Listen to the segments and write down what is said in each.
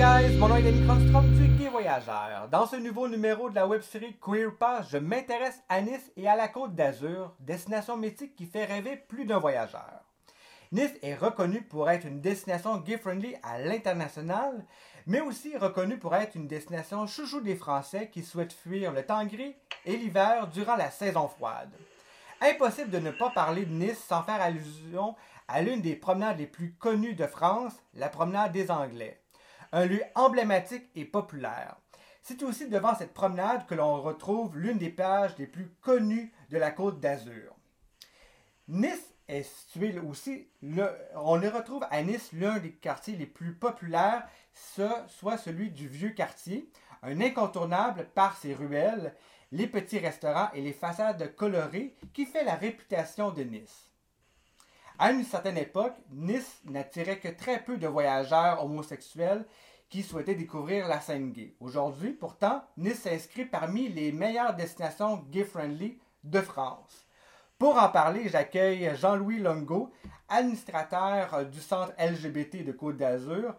guys, mon nom est Danny Cronstrom du Gay Voyageur. Dans ce nouveau numéro de la web-série Queer Pass, je m'intéresse à Nice et à la Côte d'Azur, destination mythique qui fait rêver plus d'un voyageur. Nice est reconnue pour être une destination gay-friendly à l'international, mais aussi reconnue pour être une destination chouchou des Français qui souhaitent fuir le temps gris et l'hiver durant la saison froide. Impossible de ne pas parler de Nice sans faire allusion à l'une des promenades les plus connues de France, la promenade des Anglais un lieu emblématique et populaire. C'est aussi devant cette promenade que l'on retrouve l'une des plages les plus connues de la côte d'Azur. Nice est situé aussi, on y retrouve à Nice l'un des quartiers les plus populaires, ce, soit celui du vieux quartier, un incontournable par ses ruelles, les petits restaurants et les façades colorées qui fait la réputation de Nice. À une certaine époque, Nice n'attirait que très peu de voyageurs homosexuels qui souhaitaient découvrir la scène gay. Aujourd'hui, pourtant, Nice s'inscrit parmi les meilleures destinations gay-friendly de France. Pour en parler, j'accueille Jean-Louis Longo, administrateur du centre LGBT de Côte d'Azur,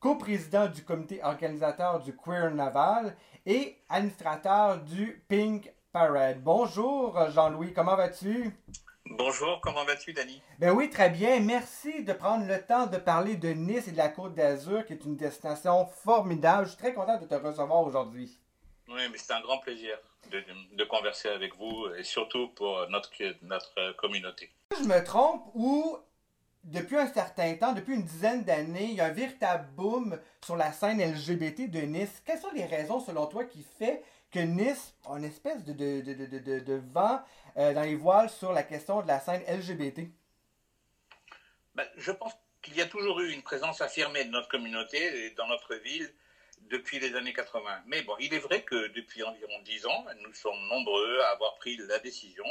coprésident du comité organisateur du Queer Naval et administrateur du Pink Parade. Bonjour Jean-Louis, comment vas-tu? Bonjour, comment vas-tu, Dani? Ben oui, très bien. Merci de prendre le temps de parler de Nice et de la Côte d'Azur, qui est une destination formidable. Je suis très content de te recevoir aujourd'hui. Oui, mais c'est un grand plaisir de, converser avec vous et surtout pour notre, notre communauté. Je me trompe ou depuis un certain temps, depuis une dizaine d'années, il y a un véritable boom sur la scène LGBT de Nice. Quelles sont les raisons, selon toi, qui fait que Nice a une espèce de, de, vent euh, dans les voiles sur la question de la scène LGBT? Ben, je pense qu'il y a toujours eu une présence affirmée de notre communauté et dans notre ville depuis les années 80. Mais bon, il est vrai que depuis environ 10 ans, nous sommes nombreux à avoir pris la décision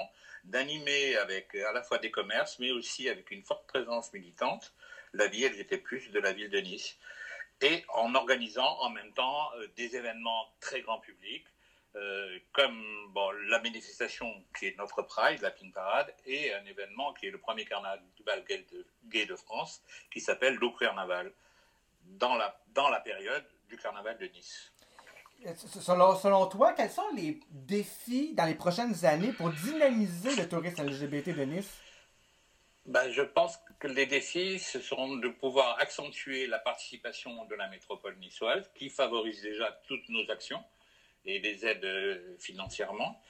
d'animer avec à la fois des commerces, mais aussi avec une forte présence militante, la vie LGBT+, de la ville de Nice. Et en organisant en même temps euh, des événements très grand public, euh, comme bon, la manifestation qui est notre Pride, la Pink Parade, et un événement qui est le premier carnaval gay de, gay de France, qui s'appelle l'Eau Carnaval, dans la, dans la période du carnaval de Nice. Selon, selon, toi, quels sont les défis dans les prochaines années pour dynamiser le tourisme LGBT de Nice? Ben, je pense que les défis, ce seront de pouvoir accentuer la participation de la métropole niçoise, qui favorise déjà toutes nos actions et les aide euh, financièrement,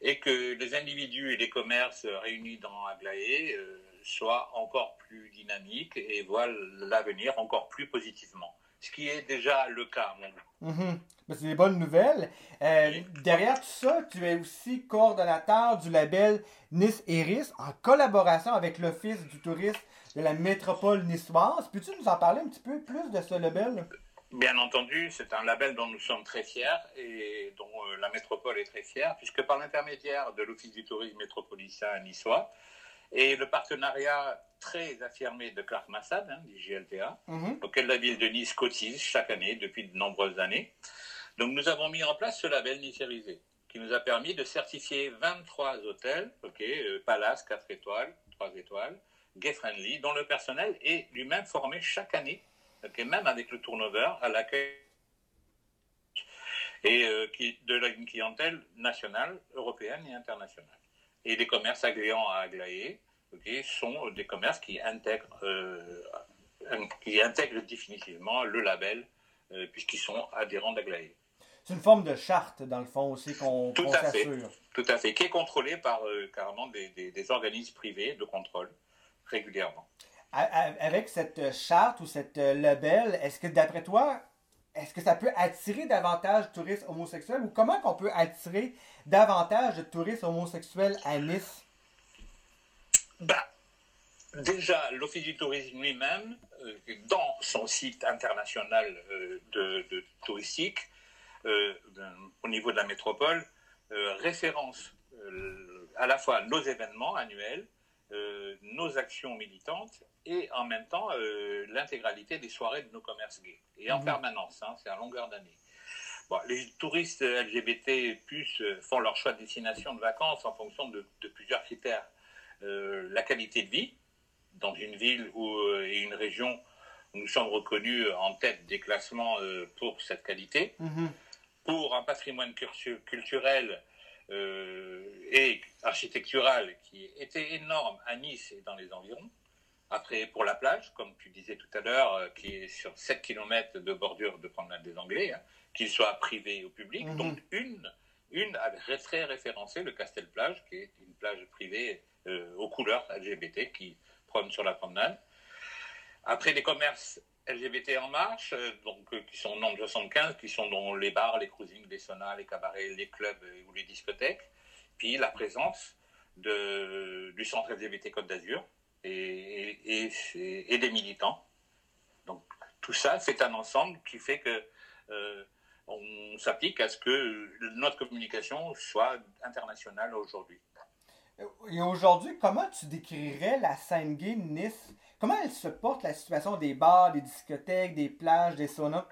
et que les individus et les commerces réunis dans Aglaé euh, soient encore plus dynamiques et voient l'avenir encore plus positivement. Ce qui est déjà le cas, mon mm C'est des bonnes nouvelles. Euh, derrière tout ça, tu es aussi coordonnateur du label Nice Iris en collaboration avec l'Office du tourisme de la métropole niçoise. Peux-tu nous en parler un petit peu plus de ce label? Bien entendu, c'est un label dont nous sommes très fiers et dont euh, la métropole est très fière, puisque par l'intermédiaire de l'Office du tourisme métropolitain niçois et le partenariat très affirmé de Clark Massad, hein, du GLTA, mhm. auquel la ville de Nice cotise chaque année depuis de nombreuses années. Donc nous avons mis en place ce label nicérisé, qui nous a permis de certifier 23 hôtels, ok, euh, Palace 4 étoiles, 3 étoiles, gay friendly, dont le personnel est lui-même formé chaque année même avec le turnover à l'accueil et euh, qui, de la, une clientèle nationale, européenne et internationale. Et les commerces agréants à Aglaé sont des commerces qui intègrent, euh, qui intègrent définitivement le label euh, puisqu'ils sont adhérents d'Aglaé. C'est une forme de charte, dans le fond, aussi, qu'on Tout à fait. Tout à fait, qui est contrôlée par carrément des, des organismes privés de contrôle régulièrement avec cette charte ou cette euh, label, est-ce que d'après toi, est-ce que ça peut attirer davantage de touristes homosexuels ou comment qu'on peut attirer davantage de touristes homosexuels à Nice? Bah, déjà, l'Office du tourisme lui-même, euh, dans son site international euh, de, touristique, au niveau de la métropole, référence à la fois nos événements annuels, nos actions militantes et en même temps euh, l'intégralité des soirées de nos commerces gays. Et en mhm. permanence, hein, c'est à longueur d'année. Bon, les touristes LGBT plus euh, font leur choix de destination de vacances en fonction de, plusieurs critères. Euh, la qualité de vie dans une ville ou et une région Nous sommes reconnus en tête des classements pour cette qualité. Mhm. Pour un patrimoine culturel et architectural qui était énorme à Nice et dans les environs. Après, pour la plage, comme tu disais tout à l'heure, qui est sur 7 km de bordure de promenade des Anglais, hein, qu'il soit privé ou public. Mhm. Donc, une, une a très référencé le Castel Plage, qui est une plage privée aux couleurs LGBT qui prône sur la promenade. Après, les commerces LGBT en marche, donc, qui sont au nombre de 75, qui sont dans les bars, les cruisings, les saunas, les cabarets, les clubs ou les discothèques. Puis la présence du centre LGBT Côte d'Azur et, des militants. Donc tout ça, c'est un ensemble qui fait que euh, on s'applique à ce que notre communication soit internationale aujourd'hui. Et aujourd'hui, comment tu décrirais la scène gay de Nice? Comment elle se porte la situation des bars, des discothèques, des plages, des saunas?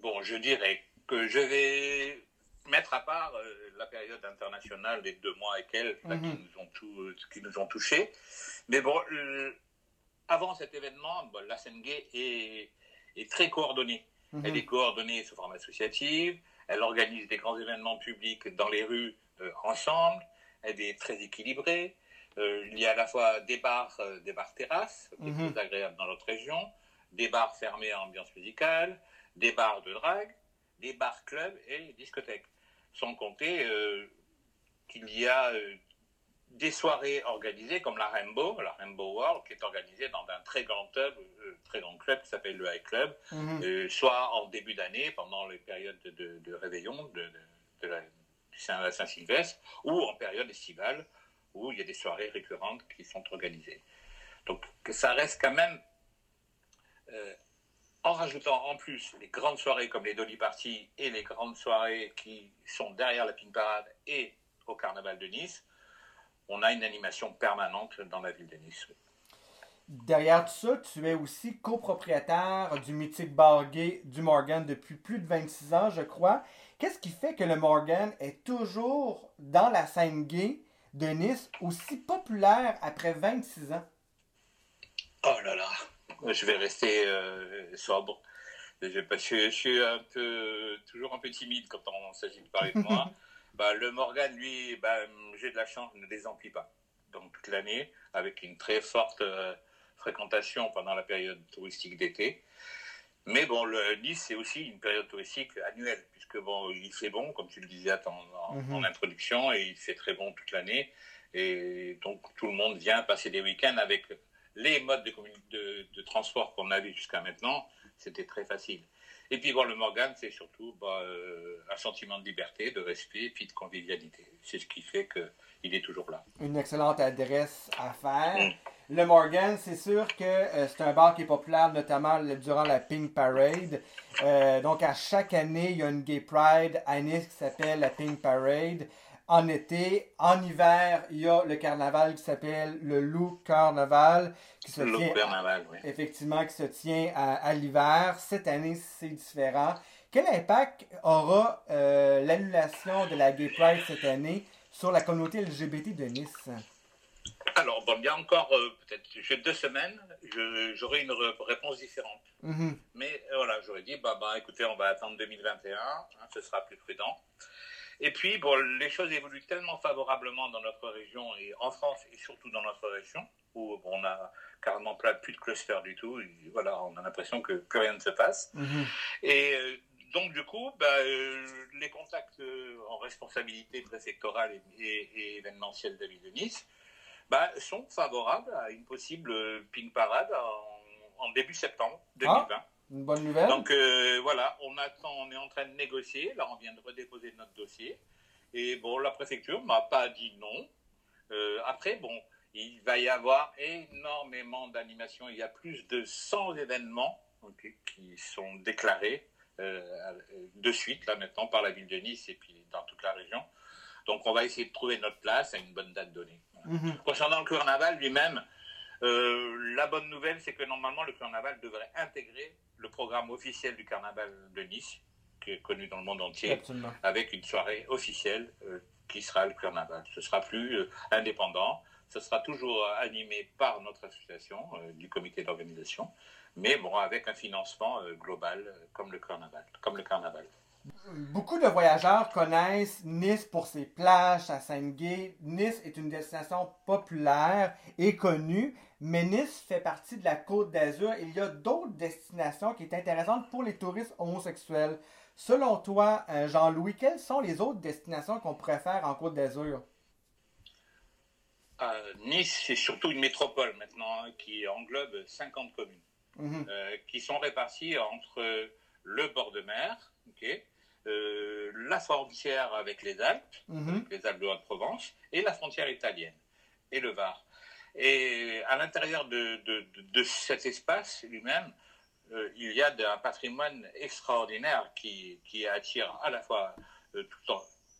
Bon, je dirais que je vais mettre à part euh, la période internationale des deux mois et quelques qui, nous ont tout, qui nous ont touchés. Mais bon, euh, avant cet événement, bon, la scène gay est, est très coordonnée. Elle est coordonnée sous forme associative, elle organise des grands événements publics dans les rues euh, ensemble, elle est très équilibrée. il y a à la fois des bars, des bars terrasses, qui très agréables dans notre région, des bars fermés à ambiance musicale, des bars de drague, des bars clubs et discothèques sans compter euh, qu'il y a euh, des soirées organisées comme la Rainbow, la Rainbow World, qui est organisée dans un très grand club, euh, très grand club qui s'appelle le High Club, Mhm. soit en début d'année, pendant les périodes de, de réveillon de, de la, Saint-Sylvestre, ou en période estivale, où il y a des soirées récurrentes qui sont organisées. Donc ça reste quand même en rajoutant en plus les grandes soirées comme les Dolly Party et les grandes soirées qui sont derrière la Pink Parade et au Carnaval de Nice, on a une animation permanente dans la ville de Nice. Derrière tout ça, tu es aussi copropriétaire du mythique bar gay du Morgan depuis plus de 26 ans, je crois. Qu'est-ce qui fait que le Morgan est toujours dans la scène gay de Nice aussi populaire après 26 ans? Oh là là, je vais rester euh, sobre. Je, suis un peu, toujours un peu timide quand on s'agit de parler de moi. bah, le Morgan, lui, bah, j'ai de la chance, ne désemplit pas. Donc toute l'année, avec une très forte euh, fréquentation pendant la période touristique d'été. Mais bon, le Nice, c'est aussi une période touristique annuelle, puisque bon, il fait bon, comme tu le disais en, en, Mhm. en introduction, et il fait très bon toute l'année. Et donc tout le monde vient passer des week-ends avec les modes de, de, de transport qu'on avait jusqu'à maintenant, c'était très facile. Et puis bon, le Morgan, c'est surtout bah, euh, un sentiment de liberté, de respect et puis de convivialité. C'est ce qui fait qu'il est toujours là. Une excellente adresse à faire. Le Morgan, c'est sûr que euh, c'est un bar qui est populaire, notamment durant la Pink Parade. Euh, donc, à chaque année, il y a une Gay Pride à Nice qui s'appelle la Pink Parade. En été, en hiver, il y a le carnaval qui s'appelle le Loup Carnaval, qui se Le tient carnaval, oui. effectivement qui se tient à, à l'hiver. Cette année, c'est différent. Quel impact aura euh, l'annulation de la Gay Pride cette année sur la communauté LGBT de Nice? Alors, bon, il y a encore euh, peut-être deux semaines, j'aurai une réponse différente. Mhm. Mais euh, voilà, j'aurais dit, bah, bah, écoutez, on va attendre 2021, hein, ce sera plus prudent. Et puis, bon, les choses évoluent tellement favorablement dans notre région et en France et surtout dans notre région, où bon, on a carrément plus de cluster du tout. Et voilà, on a l'impression que plus rien ne se passe. Mhm. Et euh, donc, du coup, bah, euh, les contacts euh, en responsabilité préfectorale et, et- et événementielle ville de Nice bah, sont favorables à une possible euh, pink parade en, en début septembre 2020. Une bonne nouvelle? Donc euh, voilà, on attend, on est en train de négocier. Là, on vient de redéposer notre dossier. Et bon, la préfecture m'a pas dit non. Euh, après, bon, il va y avoir énormément d'animations. Il y a plus de 100 événements qui sont déclarés euh, de suite, là maintenant, par la ville de Nice et puis dans toute la région. Donc on va essayer de trouver notre place à une bonne date donnée. Voilà. Mhm. Concernant le carnaval lui-même, euh, la bonne nouvelle, c'est que normalement, le carnaval devrait intégrer le programme officiel du carnaval de Nice, qui est connu dans le monde entier, Absolument. avec une soirée officielle euh, qui sera le carnaval. Ce sera plus euh, indépendant, ce sera toujours animé par notre association, du comité d'organisation, mais bon, avec un financement global comme le carnaval. Comme le carnaval. Beaucoup de voyageurs connaissent Nice pour ses plages à Saint-Gay. Nice est une destination populaire et connue, mais Nice fait partie de la Côte d'Azur. Il y a d'autres destinations qui sont intéressantes pour les touristes homosexuels. Selon toi, euh, Jean-Louis, quelles sont les autres destinations qu'on préfère en Côte d'Azur? Euh, nice, c'est surtout une métropole maintenant hein, qui englobe 50 communes mhm. euh, qui sont réparties entre le bord de mer, la frontière avec les Alpes, mhm. les Alpes de Haute-Provence, et la frontière italienne, et le Var. Et à l'intérieur de, cet espace lui-même, euh, il y a un patrimoine extraordinaire qui, attire à la fois euh,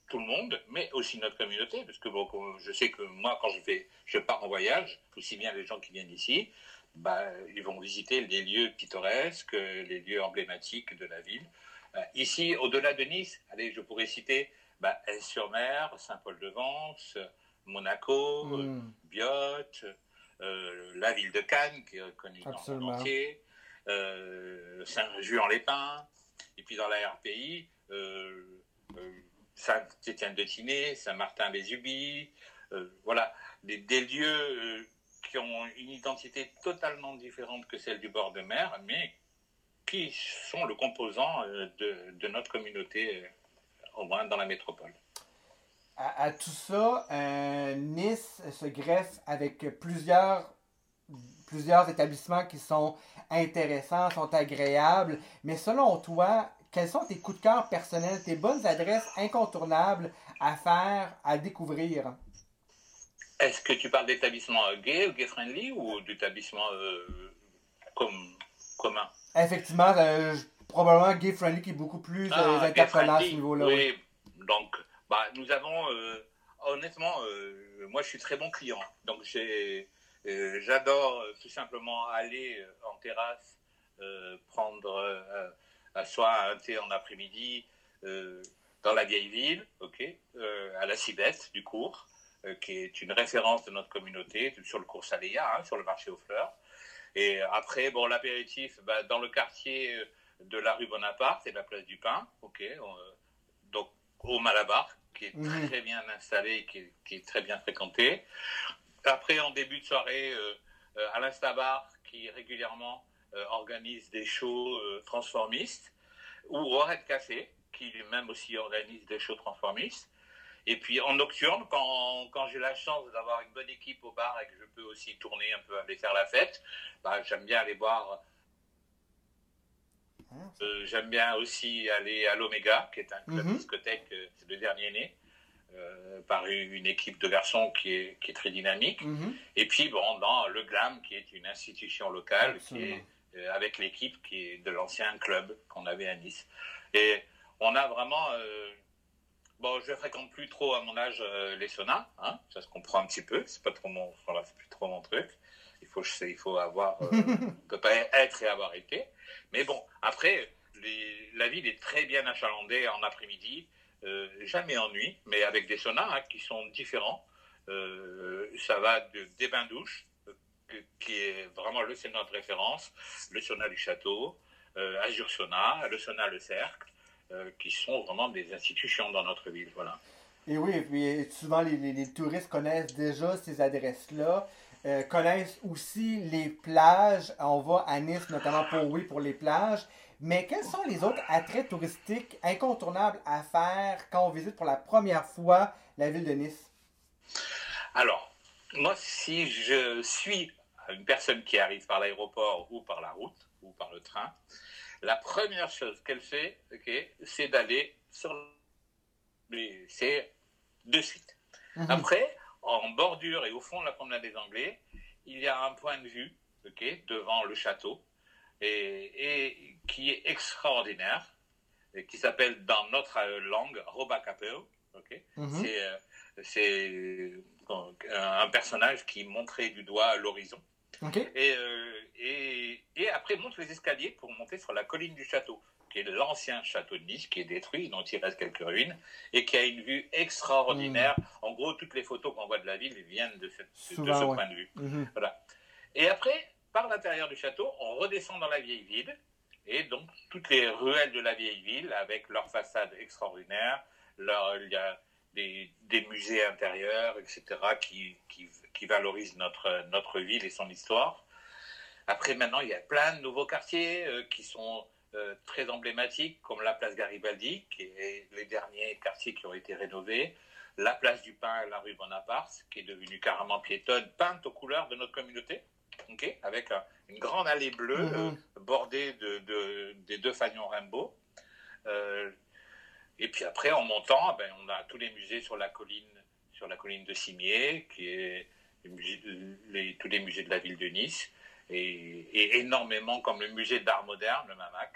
tout, le monde, mais aussi notre communauté, parce que je sais que moi, quand je, vais, je pars en voyage, aussi bien les gens qui viennent ici, bah, ils vont visiter les lieux pittoresques, les lieux emblématiques de la ville. Euh, ici, au-delà de Nice, allez, je pourrais citer bah, sur mer Saint-Paul-de-Vence, Monaco, mm. Biot, la ville de Cannes, qui est connue dans le monde entier, euh, Saint-Juan-les-Pins, et puis dans la RPI, euh, Saint-Étienne-de-Tinée, Saint-Martin-les-Ubis, voilà, des, lieux qui ont une identité totalement différente que celle du bord de mer, mais qui sont le composant de, notre communauté, au moins dans la métropole. À, tout ça, Nice se greffe avec plusieurs, plusieurs établissements qui sont intéressants, sont agréables. Mais selon toi, quels sont tes coups de cœur personnels, tes bonnes adresses incontournables à faire, à découvrir? Est-ce que tu parles d'établissement gay ou gay-friendly ou d'établissement euh, comme, commun? Effectivement, euh, probablement gay-friendly qui est beaucoup plus ah, euh, à ce niveau-là. Oui, donc bah, nous avons, honnêtement, moi je suis très bon client. Donc j'ai euh, j'adore euh, tout simplement aller euh, en terrasse, prendre soit un thé en après-midi dans la vieille ville, ok, à la Cibette du cours, qui est une référence de notre communauté sur le cours Saléa, hein, sur le marché aux fleurs. Et après, bon, l'apéritif, bah, dans le quartier de la rue Bonaparte et de la place du Pain, ok, donc au Malabar, qui est mhm. très bien installé, qui qui est très bien fréquenté. Après, en début de soirée, euh, euh, Alain Stabar, qui régulièrement euh, organise des shows transformistes, ou Red Café, qui lui-même aussi organise des shows transformistes. Et puis en nocturne, quand, quand j'ai la chance d'avoir une bonne équipe au bar et que je peux aussi tourner un peu, aller faire la fête, bah, j'aime bien aller boire. j'aime bien aussi aller à l'Omega, qui est un club mm-hmm. discothèque, c'est le dernier né. Euh, par une équipe de garçons qui est, qui est très dynamique. Mhm. Et puis, bon, dans le GLAM, qui est une institution locale, qui est, euh, avec l'équipe qui est de l'ancien club qu'on avait à Nice. Et on a vraiment. Euh, bon, je fréquente plus trop à mon âge les saunas, hein, ça se comprend un petit peu, c'est pas trop mon, voilà, plus trop mon truc. Il faut, il faut avoir, on peut pas être et avoir été. Mais bon, après, la ville est très bien achalandée en après-midi. Euh, jamais ennui, mais avec des saunas hein, qui sont différents. Euh, ça va de, des bains-douches, euh, qui est vraiment le sauna de référence, le sauna du château, Azur Sauna, le sauna Le Cercle, qui sont vraiment des institutions dans notre ville. Voilà. Et oui, et puis souvent les, les, touristes connaissent déjà ces adresses-là. connaissent aussi les plages. On va à Nice notamment pour oui pour les plages. Mais quels sont les autres attraits touristiques incontournables à faire quand on visite pour la première fois la ville de Nice? Alors, moi, si je suis une personne qui arrive par l'aéroport ou par la route ou par le train, la première chose qu'elle fait, c'est d'aller sur c'est de suite. Mhm. Après, en bordure et au fond de la promenade des Anglais, il y a un point de vue devant le château et, qui est extraordinaire, et qui s'appelle dans notre langue Robacapeo. Okay mhm. C'est euh, un personnage qui montrait du doigt l'horizon. Et, euh, et, et, après, monte les escaliers pour monter sur la colline du château, qui est l'ancien château de Nice, qui est détruit, dont il reste quelques ruines, et qui a une vue extraordinaire. En gros, toutes les photos qu'on voit de la ville viennent de, ce ouais. point de vue. Mhm. Voilà. Et après, par l'intérieur du château, on redescend dans la vieille ville. Et donc, toutes les ruelles de la vieille ville, avec leur, il y a des, des musées intérieurs, etc., qui, qui, qui valorisent notre, notre ville et son histoire. Après, maintenant, il y a plein de nouveaux quartiers euh, qui sont euh, très emblématiques, comme la place Garibaldi, qui est les derniers quartiers qui ont été rénovés, la place du Pain et la rue Bonaparte, qui est devenue carrément piétonne, peinte aux couleurs de notre communauté, ok, avec un- une grande allée bleue Mhm. euh, bordée de, de- des deux fanions Rainbow. Et puis après, en montant, ben, on a tous les musées sur la colline, sur la colline de Cimier, qui est les- tous les musées de la ville de Nice, et, énormément comme le musée d'art moderne, le MAMAC.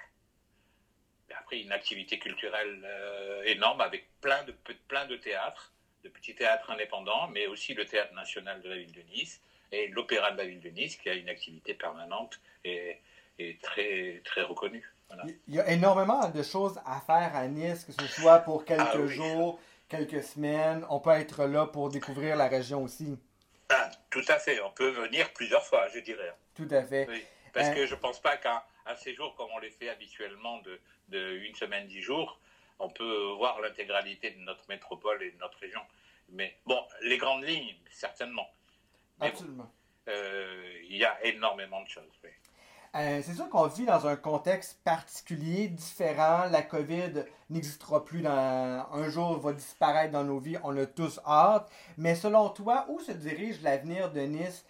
Après, une activité culturelle euh, énorme avec plein de, plein de théâtres, de petits théâtres indépendants, mais aussi le théâtre national de la ville de Nice et l'opéra de la ville de Nice, qui a une activité permanente et, et très, très reconnue. Voilà. Il y a énormément de choses à faire à Nice, que ce soit pour quelques Ah oui. jours, quelques semaines. On peut être là pour découvrir la région aussi. Ah, tout à fait, on peut venir plusieurs fois, je dirais. Tout à fait. Oui, parce Euh, que je ne pense pas qu'un un séjour comme on les fait habituellement de, de une semaine, dix jours, on peut voir l'intégralité de notre métropole et de notre région. Mais bon, les grandes lignes, certainement. Mais bon, Absolument. euh, il y a énormément de choses. oui. Euh, c'est sûr qu'on vit dans un contexte particulier, différent. La COVID n'existera plus dans un jour, va disparaître dans nos vies. On a tous hâte. Mais selon toi, où se dirige l'avenir de Nice?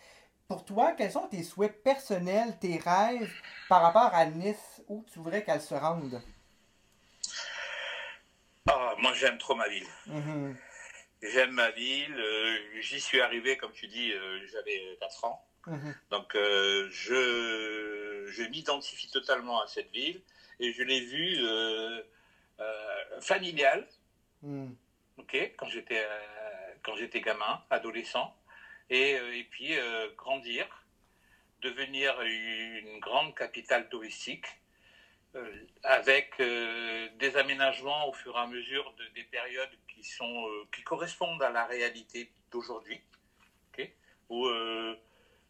Pour toi, quels sont tes souhaits personnels, tes rêves par rapport à Nice? Où tu voudrais qu'elle se rende? Ah, moi, j'aime trop ma ville. Mhm. J'aime ma ville. euh, J'y suis arrivé, comme tu dis, euh, j'avais 4 ans. Mhm. Donc, euh, je, je m'identifie totalement à cette ville et je l'ai vue euh, euh, familiale, Mhm. ok, quand j'étais quand j'étais gamin, adolescent, et, et puis grandir, devenir une grande capitale touristique, avec des aménagements au fur et à mesure de, des périodes qui sont qui correspondent à la réalité d'aujourd'hui, ok, où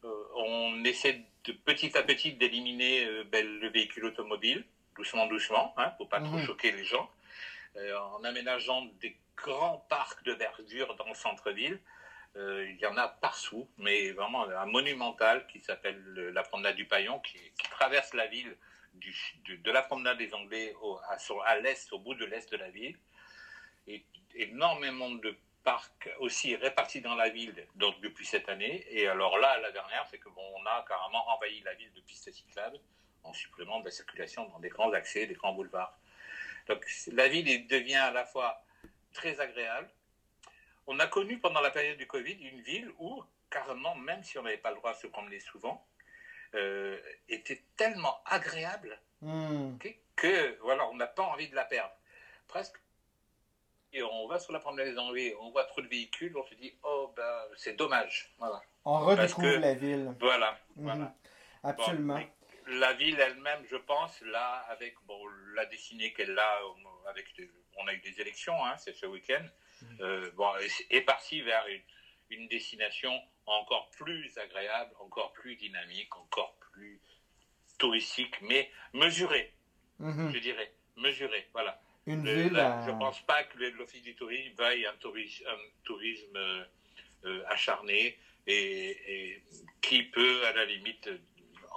on essaie de petit à petit d'éliminer euh, ben, le véhicule automobile, doucement, doucement, hein, pour pas trop Mhm. choquer les gens, euh, en aménageant des grands parcs de verdure dans le centre-ville. Euh, il y en a partout, mais vraiment un monumental qui s'appelle le- la promenade du Paillon, qui, qui traverse la ville du, de, de la promenade des Anglais au- à, à l'est, au bout de l'est de la ville. Et énormément de parcs aussi répartis dans la ville donc depuis cette année. Et alors là, la dernière, c'est que bon, on a carrément envahi la ville de pistes cyclables en supplément de la circulation dans des grands accès, des grands boulevards. Donc la ville devient à la fois très agréable. On a connu pendant la période du Covid une ville où, carrément, même si on n'avait pas le droit de se promener souvent, euh, était tellement agréable ok, que voilà, on n'a pas envie de la perdre. Presque. Et on va sur la promenade des Anglais, on voit trop de véhicules, on se dit oh ben c'est dommage. Voilà. On redécouvre que- la ville. Voilà. Mhm. voilà. Absolument. Bon, la ville elle-même, je pense, là, avec bon, la dessinée qu'elle a, euh, avec on a eu des élections, hein, c'est ce week-end, euh, bon, est- partie vers une, une destination encore plus agréable, encore plus dynamique, encore plus touristique, mais mesurée, Mhm. je dirais, mesurée. Voilà. Une Le- ville. là, à- Je ne pense pas que l'Office du tourisme veuille un tourisme, un tourisme euh, euh, acharné et, et qui peut, à la limite, euh,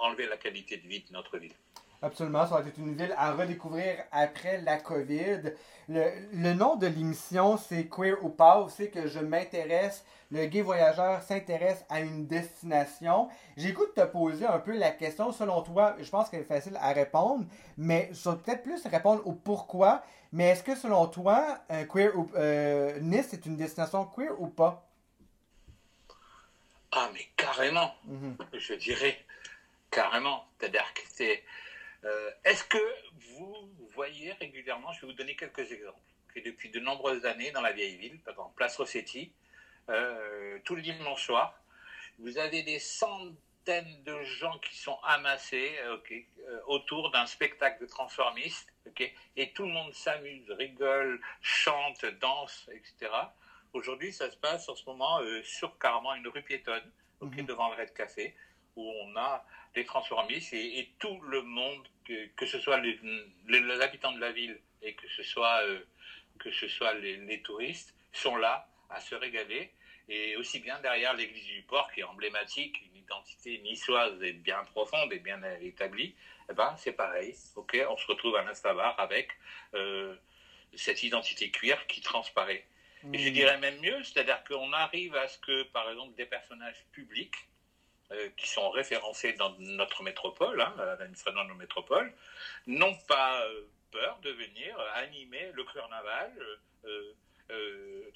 enlever la qualité de vie de notre ville. Absolument, ça va être une ville à redécouvrir après la COVID. Le, le nom de l'émission, c'est Queer ou pas. Savez que je m'intéresse, le gay voyageur s'intéresse à une destination. De te poser un peu la question. Selon toi, je pense qu'elle est facile à répondre, mais je vais peut-être plus répondre au pourquoi. Mais est-ce que selon toi, euh, queer ou, euh, Nice est une destination queer ou pas? Ah, mais carrément, Mhm. je dirais carrément. C'est-à-dire que c'est. euh, Est-ce que vous voyez régulièrement, je vais vous donner quelques exemples, que depuis de nombreuses années dans la vieille ville, par exemple Place Rossetti, euh, tout le dimanche soir, vous avez des centaines de gens qui sont amassés euh, autour d'un spectacle de transformistes, et tout le monde s'amuse, rigole, chante, danse, etc. Aujourd'hui, ça se passe en ce moment euh, sur carrément une rue piétonne, mhm. devant le Red Café, où on a des transformistes et, tout le monde, que, ce soit les, habitants de la ville et que ce soit, euh, que ce soit les, touristes, sont là à se régaler. Et aussi bien derrière l'église du port, qui est emblématique, une identité niçoise et bien profonde et bien établie, eh ben, c'est pareil. ok on se retrouve à l'Instabar avec euh, cette identité cuir qui transparaît. Et je mmh. dirais même mieux, c'est-à-dire qu'on arrive à ce que, par exemple, des personnages publics euh, qui sont référencés dans notre métropole, hein, dans nos métropoles, n'ont pas euh, peur de venir animer le carnaval, euh,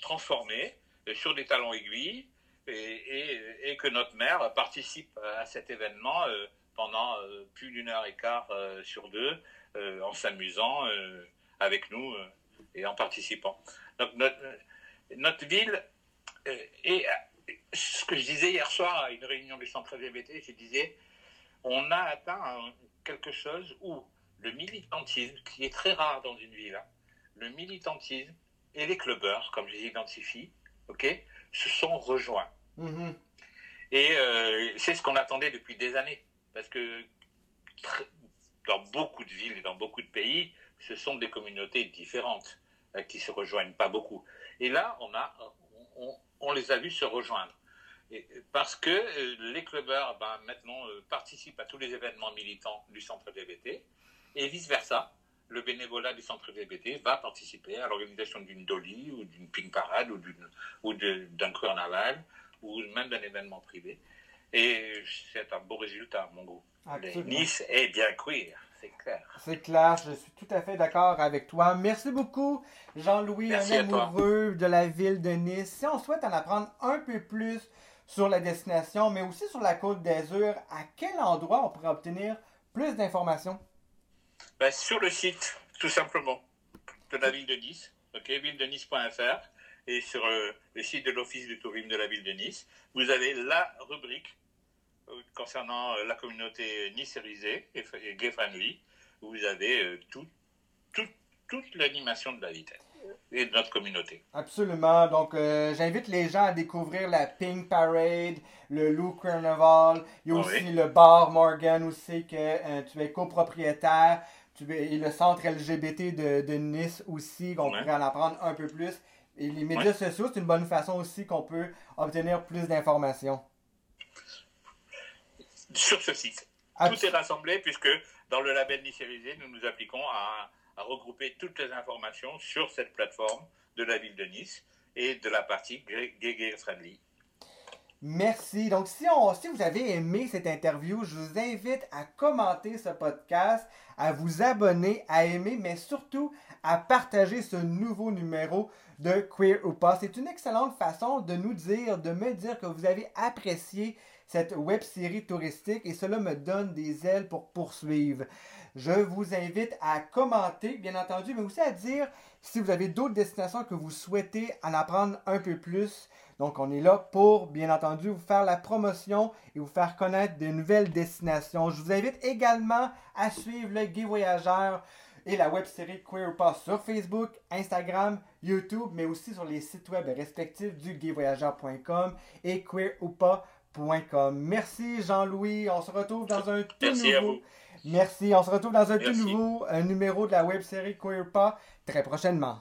transformé sur des talons aiguilles, et, que notre maire participe à cet événement pendant plus d'une heure et quart sur deux, en s'amusant avec nous et en participant. Notre, ville est ce que je disais hier soir à une réunion du centre LGBT, je disais, on a atteint quelque chose où le militantisme, qui est très rare dans une ville, hein, le militantisme et les clubbers, comme je les identifie, ok, se sont rejoints. Mm-hmm. Et euh, c'est ce qu'on attendait depuis des années. Parce que dans beaucoup de villes et dans beaucoup de pays, ce sont des communautés différentes euh, qui se rejoignent pas beaucoup. Et là, on, a, on les a vus se rejoindre parce que euh, les clubbers, ben, maintenant, euh, participent à tous les événements militants du centre LGBT, et vice-versa. Le bénévolat du centre LGBT va participer à l'organisation d'une dolly ou d'une pink parade ou d'un carnaval ou même d'un événement privé. Et c'est un beau résultat, mon goût. Nice est bien queer, c'est clair. C'est clair, je suis tout à fait d'accord avec toi. Merci beaucoup, Jean-Louis, un amoureux de la ville de Nice. Si on souhaite en apprendre un peu plus sur la destination, mais aussi sur la côte d'Azur, à quel endroit on pourrait obtenir plus d'informations? Ben, sur le site, tout simplement, de la ville de Nice, ok, ville-de-nice.fr, et sur euh, le site de l'Office du tourisme de la ville de Nice, vous avez la rubrique euh, concernant euh, la communauté niçérisée et, et gay-friendly, où vous avez tout, toute l'animation de la ville et de notre communauté. Absolument. Donc, euh, j'invite les gens à découvrir la Pink Parade, le Lou Carnival. Il y a aussi le bar Morgan aussi que euh, tu es copropriétaire. Et le centre LGBT de, de Nice aussi, qu'on pourrait en apprendre un peu plus. Et les médias sociaux, c'est une bonne façon aussi qu'on peut obtenir plus d'informations. Sur ce site. Tout est rassemblé puisque dans le label Nicérisé, nous nous appliquons à à regrouper toutes les informations sur cette plateforme de la ville de Nice et de la partie Gay Friendly. Merci. Donc, si, vous avez aimé cette interview, je vous invite à commenter ce podcast, à vous abonner, à aimer, mais surtout à partager ce nouveau numéro de Queer ou pas. C'est une excellente façon de nous dire, de me dire que vous avez apprécié cette web série touristique et cela me donne des ailes pour poursuivre. Je vous invite à commenter, bien entendu, mais aussi à dire si vous avez d'autres destinations que vous souhaitez en apprendre un peu plus. Donc, on est là pour, bien entendu, vous faire la promotion et vous faire connaître de nouvelles destinations. Je vous invite également à suivre le Gay Voyageur et la web série Queer Pass sur Facebook, Instagram, YouTube, mais aussi sur les sites web respectifs du gayvoyageur.com et queeroupa.com. Merci Jean-Louis. On se retrouve dans un tout nouveau. Merci. On se retrouve dans un tout nouveau numéro de la web série Queer Pas très prochainement.